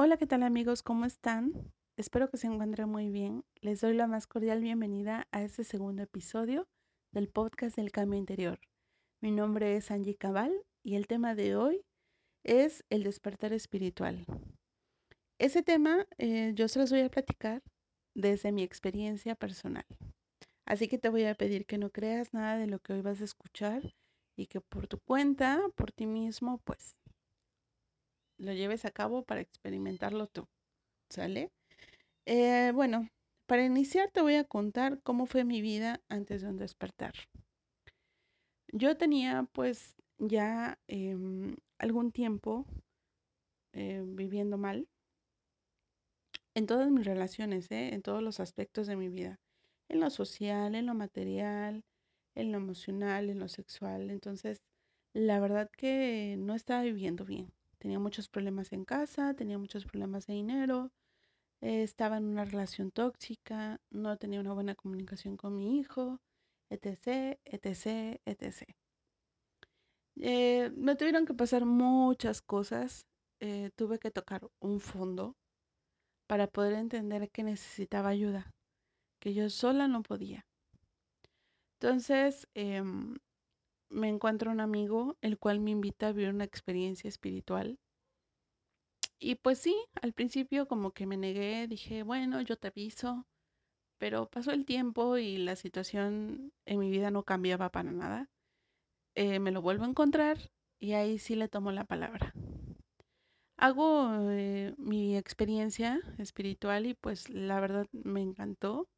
Hola, ¿qué tal amigos? ¿Cómo están? Espero que se encuentren muy bien. Les doy la más cordial bienvenida a este segundo episodio del podcast del cambio interior. Mi nombre es Angie Cabal y el tema de hoy es el despertar espiritual. Ese tema eh, yo se los voy a platicar desde mi experiencia personal. Así que te voy a pedir que no creas nada de lo que hoy vas a escuchar y que por tu cuenta, por ti mismo, pues lo lleves a cabo para experimentarlo tú. ¿Sale? Eh, bueno, para iniciar te voy a contar cómo fue mi vida antes de un despertar. Yo tenía pues ya eh, algún tiempo eh, viviendo mal en todas mis relaciones, ¿eh? en todos los aspectos de mi vida, en lo social, en lo material, en lo emocional, en lo sexual. Entonces, la verdad que no estaba viviendo bien. Tenía muchos problemas en casa, tenía muchos problemas de dinero, eh, estaba en una relación tóxica, no tenía una buena comunicación con mi hijo, etc., etc., etc. Eh, me tuvieron que pasar muchas cosas. eh, tuve que tocar un fondo para poder entender que necesitaba ayuda, que yo sola no podía. Entonces, em, me encuentro un amigo, el cual me invita a vivir una experiencia espiritual. Y pues sí, al principio como que me negué, dije, bueno, yo te aviso, pero pasó el tiempo y la situación en mi vida no cambiaba para nada. Eh, me lo vuelvo a encontrar y ahí sí le tomo la palabra. Hago eh, mi experiencia espiritual y pues la verdad me encantó.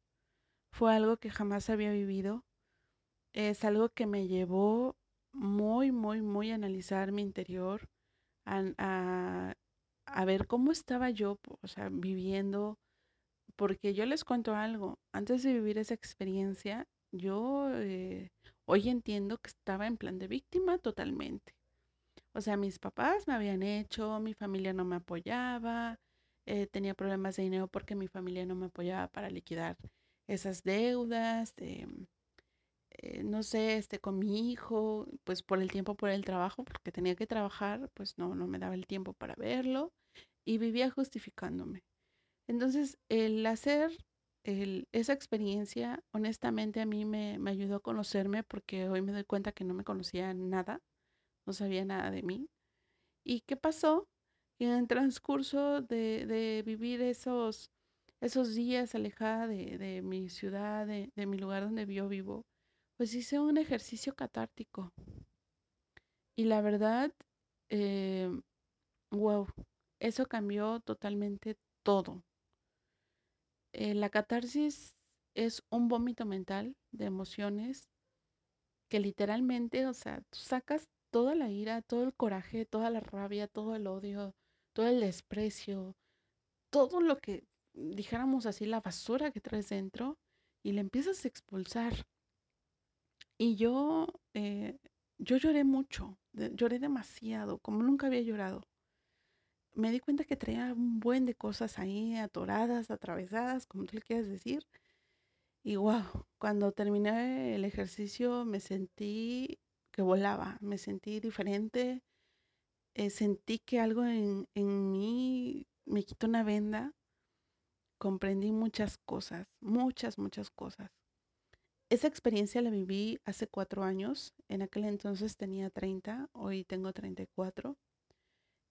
Fue algo que jamás había vivido. Es algo que me llevó muy, muy, muy a analizar mi interior, a, a, a ver cómo estaba yo, o sea, viviendo porque yo les cuento algo, antes de vivir esa experiencia, yo eh, hoy entiendo que estaba en plan de víctima totalmente. O sea, mis papás me habían hecho, mi familia no me apoyaba, eh, tenía problemas de dinero porque mi familia no me apoyaba para liquidar esas deudas, eh, eh, no sé, este, con mi hijo, pues por el tiempo, por el trabajo, porque tenía que trabajar, pues no, no me daba el tiempo para verlo y vivía justificándome. Entonces, el hacer el- esa experiencia, honestamente, a mí me, me ayudó a conocerme porque hoy me doy cuenta que no me conocía nada, no sabía nada de mí. ¿Y qué pasó? En el transcurso de, de vivir esos, esos días alejada de, de mi ciudad, de, de mi lugar donde yo vivo, pues hice un ejercicio catártico. Y la verdad, eh, wow, eso cambió totalmente todo. Eh, la catarsis es un vómito mental de emociones que literalmente, o sea, tú sacas toda la ira, todo el coraje, toda la rabia, todo el odio, todo el desprecio, todo lo que dijéramos así, la basura que traes dentro y la empiezas a expulsar. Y yo, eh, yo lloré mucho, lloré demasiado, como nunca había llorado. Me di cuenta que traía un buen de cosas ahí atoradas, atravesadas, como tú le quieras decir Y wow, cuando terminé el ejercicio me sentí que volaba, me sentí diferente, eh, sentí que algo en, en mí me quitó una venda, comprendí muchas cosas, muchas, muchas cosas. Esa experiencia la viví hace cuatro años, en aquel entonces tenía 30, hoy tengo 34,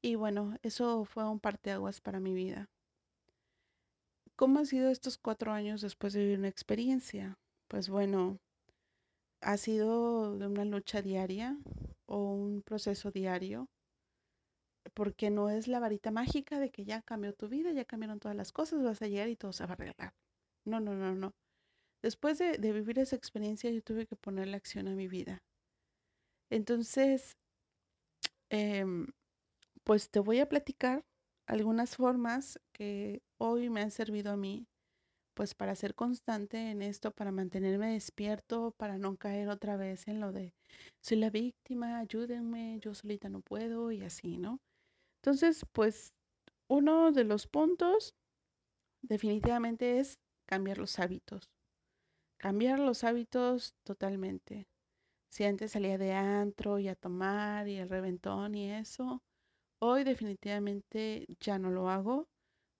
y bueno, eso fue un parteaguas para mi vida. ¿Cómo han sido estos cuatro años después de vivir una experiencia? Pues bueno, ha sido de una lucha diaria o un proceso diario, porque no es la varita mágica de que ya cambió tu vida, ya cambiaron todas las cosas, vas a llegar y todo se va a arreglar. No, no, no, no. Después de, vivir esa experiencia, yo tuve que ponerle acción a mi vida. Entonces, em, pues te voy a platicar algunas formas que hoy me han servido a mí pues para ser constante en esto, para mantenerme despierto, para no caer otra vez en lo de soy la víctima, ayúdenme, yo solita no puedo y así, ¿no? Entonces, pues uno de los puntos definitivamente es cambiar los hábitos. Cambiar los hábitos totalmente. Si antes salía de antro y a tomar y el reventón y eso, Hoy definitivamente ya no lo hago.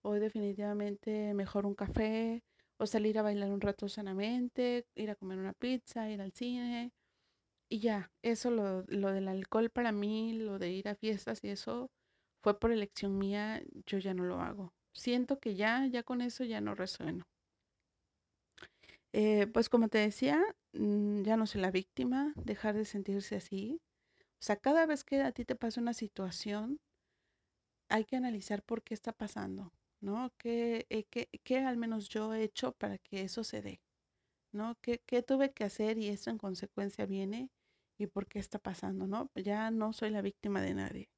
Hoy definitivamente mejor un café o salir a bailar un rato sanamente, ir a comer una pizza, ir al cine y ya. Eso lo, lo del alcohol para mí, lo de ir a fiestas y eso fue por elección mía, yo ya no lo hago. Siento que ya, ya con eso ya no resueno. Eh, pues como te decía, mm, ya no soy la víctima, dejar de sentirse así. O sea, cada vez que a ti te pasa una situación, hay que analizar por qué está pasando, ¿no? ¿Qué, eh, qué, qué al menos yo he hecho para que eso se dé, ¿no? ¿Qué, qué tuve que hacer y eso en consecuencia viene y por qué está pasando, ¿no? Ya no soy la víctima de nadie.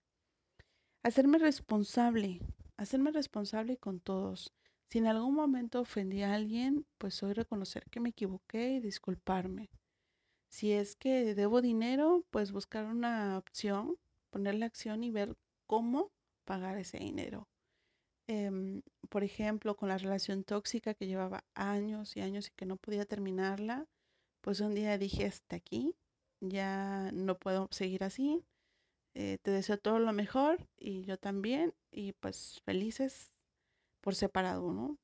Hacerme responsable, hacerme responsable con todos. Si en algún momento ofendí a alguien, pues hoy reconocer que me equivoqué y disculparme. Si es que debo dinero, pues buscar una opción, ponerle acción y ver cómo pagar ese dinero. Em, por ejemplo, con la relación tóxica que llevaba años y años y que no podía terminarla, pues un día dije hasta aquí, ya no puedo seguir así, eh, te deseo todo lo mejor y yo también y pues felices por separado, ¿no?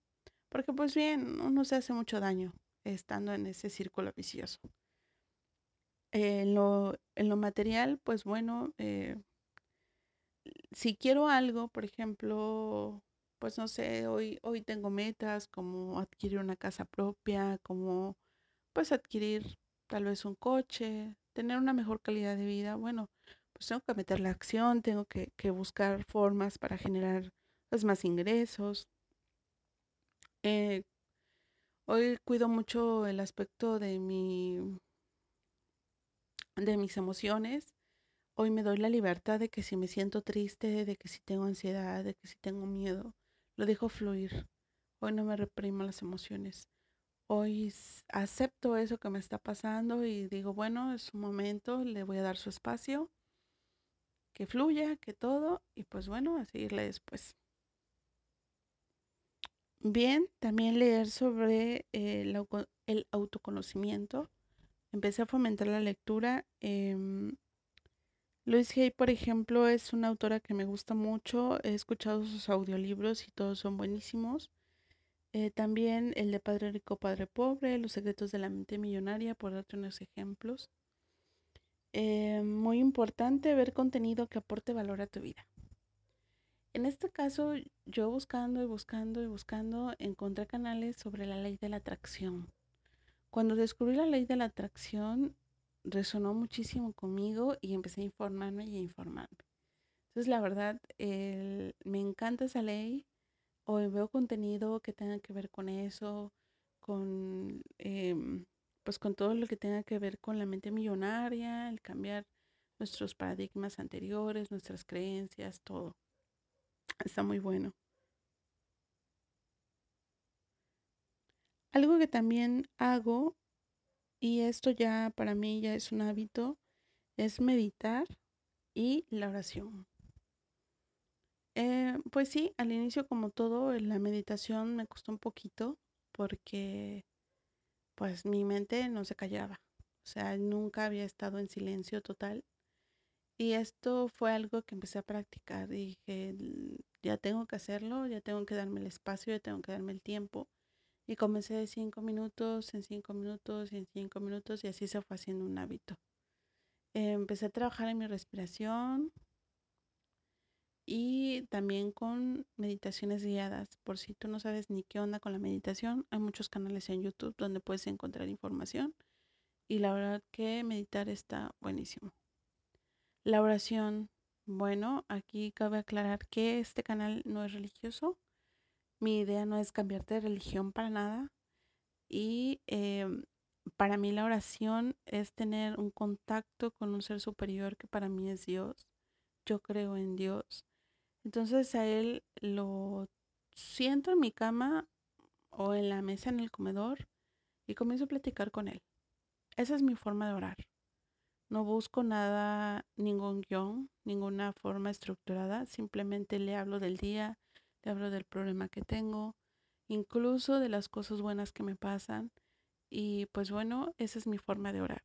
Porque pues bien, uno se hace mucho daño estando en ese círculo vicioso. En lo, en lo material, pues bueno, eh, si quiero algo, por ejemplo, pues no sé, hoy, hoy tengo metas como adquirir una casa propia, como pues adquirir tal vez un coche, tener una mejor calidad de vida. Bueno, pues tengo que meter la acción, tengo que, que buscar formas para generar pues, más ingresos. Eh, hoy cuido mucho el aspecto de mi, de mis emociones. Hoy me doy la libertad de que si me siento triste, de que si tengo ansiedad, de que si tengo miedo, lo dejo fluir. Hoy no me reprimo las emociones. Hoy acepto eso que me está pasando y digo, bueno, es un momento, le voy a dar su espacio, que fluya, que todo, y pues bueno, a seguirle después. Bien, también leer sobre eh, el, autoconocimiento. Empecé a fomentar la lectura. em, Louise Hay, por ejemplo, es una autora que me gusta mucho. He escuchado sus audiolibros y todos son buenísimos. Eh, también el de Padre Rico, Padre Pobre, Los secretos de la mente millonaria, por darte unos ejemplos. Eh, muy importante ver contenido que aporte valor a tu vida. En este caso, yo buscando y buscando y buscando, encontré canales sobre la ley de la atracción. Cuando descubrí la ley de la atracción, resonó muchísimo conmigo y empecé a informarme y a informarme. Entonces, la verdad, el- me encanta esa ley. Hoy veo contenido que tenga que ver con eso, con, em, pues con todo lo que tenga que ver con la mente millonaria, el cambiar nuestros paradigmas anteriores, nuestras creencias, todo. Está muy bueno. Algo que también hago, y esto ya para mí ya es un hábito, es meditar y la oración. Eh, pues sí, al inicio como todo, la meditación me costó un poquito porque pues mi mente no se callaba. O sea, nunca había estado en silencio total. Y esto fue algo que empecé a practicar. Dije, "L- ya tengo que hacerlo, ya tengo que darme el espacio, ya tengo que darme el tiempo. Y comencé de cinco minutos, en cinco minutos, en cinco minutos, y así se fue haciendo un hábito. Empecé a trabajar en mi respiración y también con meditaciones guiadas. Por si tú no sabes ni qué onda con la meditación, hay muchos canales en YouTube donde puedes encontrar información y la verdad que meditar está buenísimo. La oración, bueno, aquí cabe aclarar que este canal no es religioso. Mi idea no es cambiarte de religión para nada. Y em, para mí la oración es tener un contacto con un ser superior que para mí es Dios. Yo creo en Dios. Entonces a Él lo siento en mi cama o en la mesa en el comedor y comienzo a platicar con Él. Esa es mi forma de orar. No busco nada, ningún guion, ninguna forma estructurada. Simplemente le hablo del día, le hablo del problema que tengo, incluso de las cosas buenas que me pasan. Y pues bueno, esa es mi forma de orar.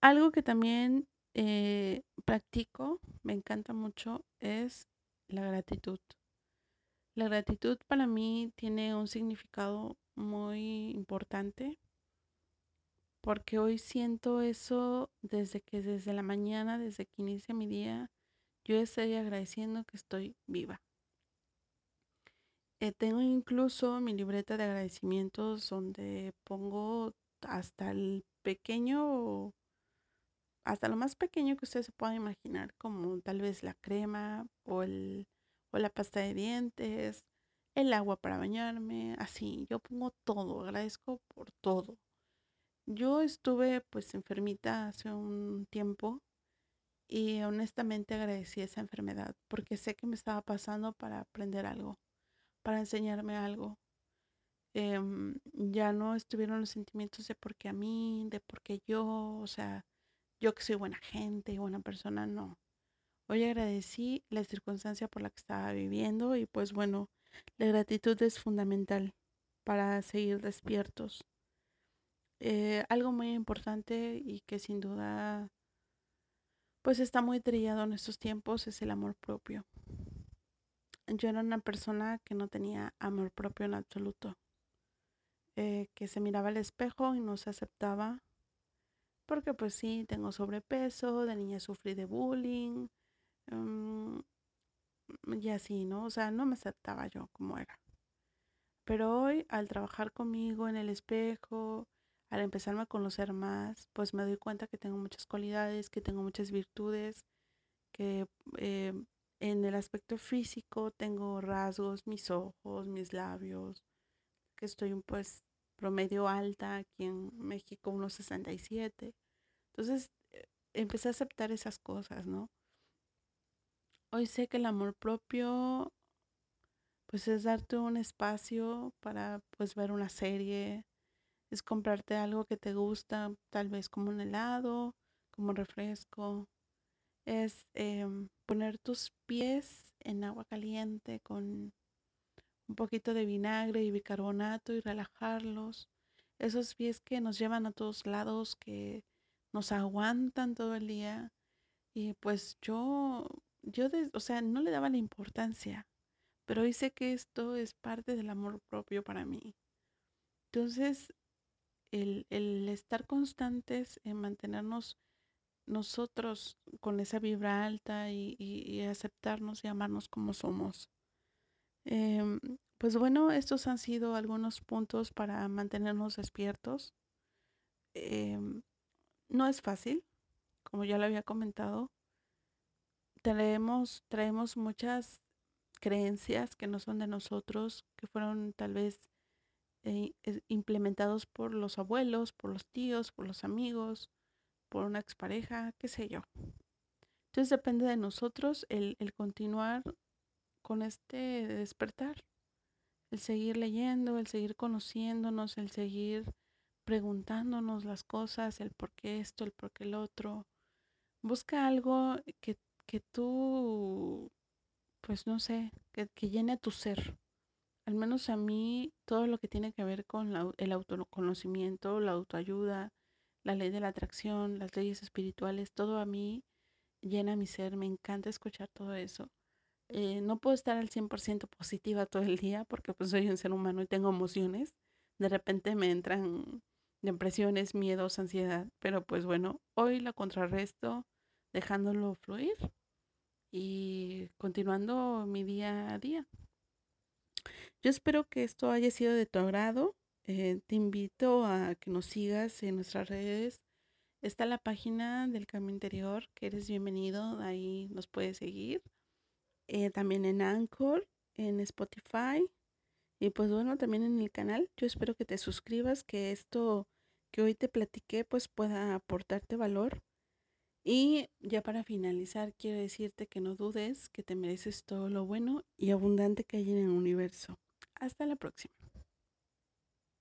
Algo que también eh, practico, me encanta mucho, es la gratitud. La gratitud para mí tiene un significado muy importante porque hoy siento eso desde que desde la mañana, desde que inicia mi día, yo estoy agradeciendo que estoy viva. Eh, tengo incluso mi libreta de agradecimientos donde pongo hasta el pequeño, hasta lo más pequeño que usted se pueda imaginar, como tal vez la crema o, el, o la pasta de dientes, el agua para bañarme, así, yo pongo todo, agradezco por todo. Yo estuve pues enfermita hace un tiempo y honestamente agradecí esa enfermedad porque sé que me estaba pasando para aprender algo, para enseñarme algo. Em, ya no estuvieron los sentimientos de por qué a mí, de por qué yo, o sea, yo que soy buena gente y buena persona, no. Hoy agradecí la circunstancia por la que estaba viviendo y pues bueno, la gratitud es fundamental para seguir despiertos. Eh, algo muy importante y que sin duda pues está muy trillado en estos tiempos es el amor propio. Yo era una persona que no tenía amor propio en absoluto, eh, que se miraba al espejo y no se aceptaba, porque pues sí, tengo sobrepeso, de niña sufrí de bullying, um, y así, ¿no? O sea, no me aceptaba yo como era. Pero hoy, al trabajar conmigo en el espejo, al empezarme a conocer más, pues me doy cuenta que tengo muchas cualidades, que tengo muchas virtudes, que eh, en el aspecto físico tengo rasgos, mis ojos, mis labios, que estoy pues promedio alta, aquí en México unos 67. Entonces eh, empecé a aceptar esas cosas, ¿no? Hoy sé que el amor propio pues es darte un espacio para pues ver una serie, es comprarte algo que te gusta, tal vez como un helado, como refresco, es em, poner tus pies en agua caliente con un poquito de vinagre y bicarbonato y relajarlos. Esos pies que nos llevan a todos lados, que nos aguantan todo el día. Y pues yo, yo, o sea, no le daba la importancia, pero hoy sé que esto es parte del amor propio para mí. Entonces, el, el estar constantes en mantenernos nosotros con esa vibra alta y, y, aceptarnos y amarnos como somos. Eh, pues bueno, estos han sido algunos puntos para mantenernos despiertos. Eh, no es fácil, como ya lo había comentado. Traemos muchas creencias que no son de nosotros, que fueron tal vez eh, implementados por los abuelos, por los tíos, por los amigos, por una expareja, qué sé yo. Entonces depende de nosotros el, continuar con este despertar, el seguir leyendo, el seguir conociéndonos, el seguir preguntándonos las cosas, el por qué esto, el por qué el otro. Busca algo que, que tú, pues no sé, que, que llene tu ser. Al menos a mí, todo lo que tiene que ver con la, el autoconocimiento, la autoayuda, la ley de la atracción, las leyes espirituales, todo a mí llena mi ser, me encanta escuchar todo eso. Eh, no puedo estar al 100% positiva todo el día porque pues soy un ser humano y tengo emociones. De repente me entran depresiones, miedos, ansiedad, pero pues bueno, hoy la contrarresto dejándolo fluir y continuando mi día a día. Yo espero que esto haya sido de tu agrado. Eh, te invito a que nos sigas en nuestras redes. Está la página del Cambio Interior, que eres bienvenido, ahí nos puedes seguir. Eh, también en Anchor, en Spotify y pues bueno, también en el canal. Yo espero que te suscribas, que esto que hoy te platiqué pues pueda aportarte valor. Y ya para finalizar, quiero decirte que no dudes que te mereces todo lo bueno y abundante que hay en el universo. Hasta la próxima.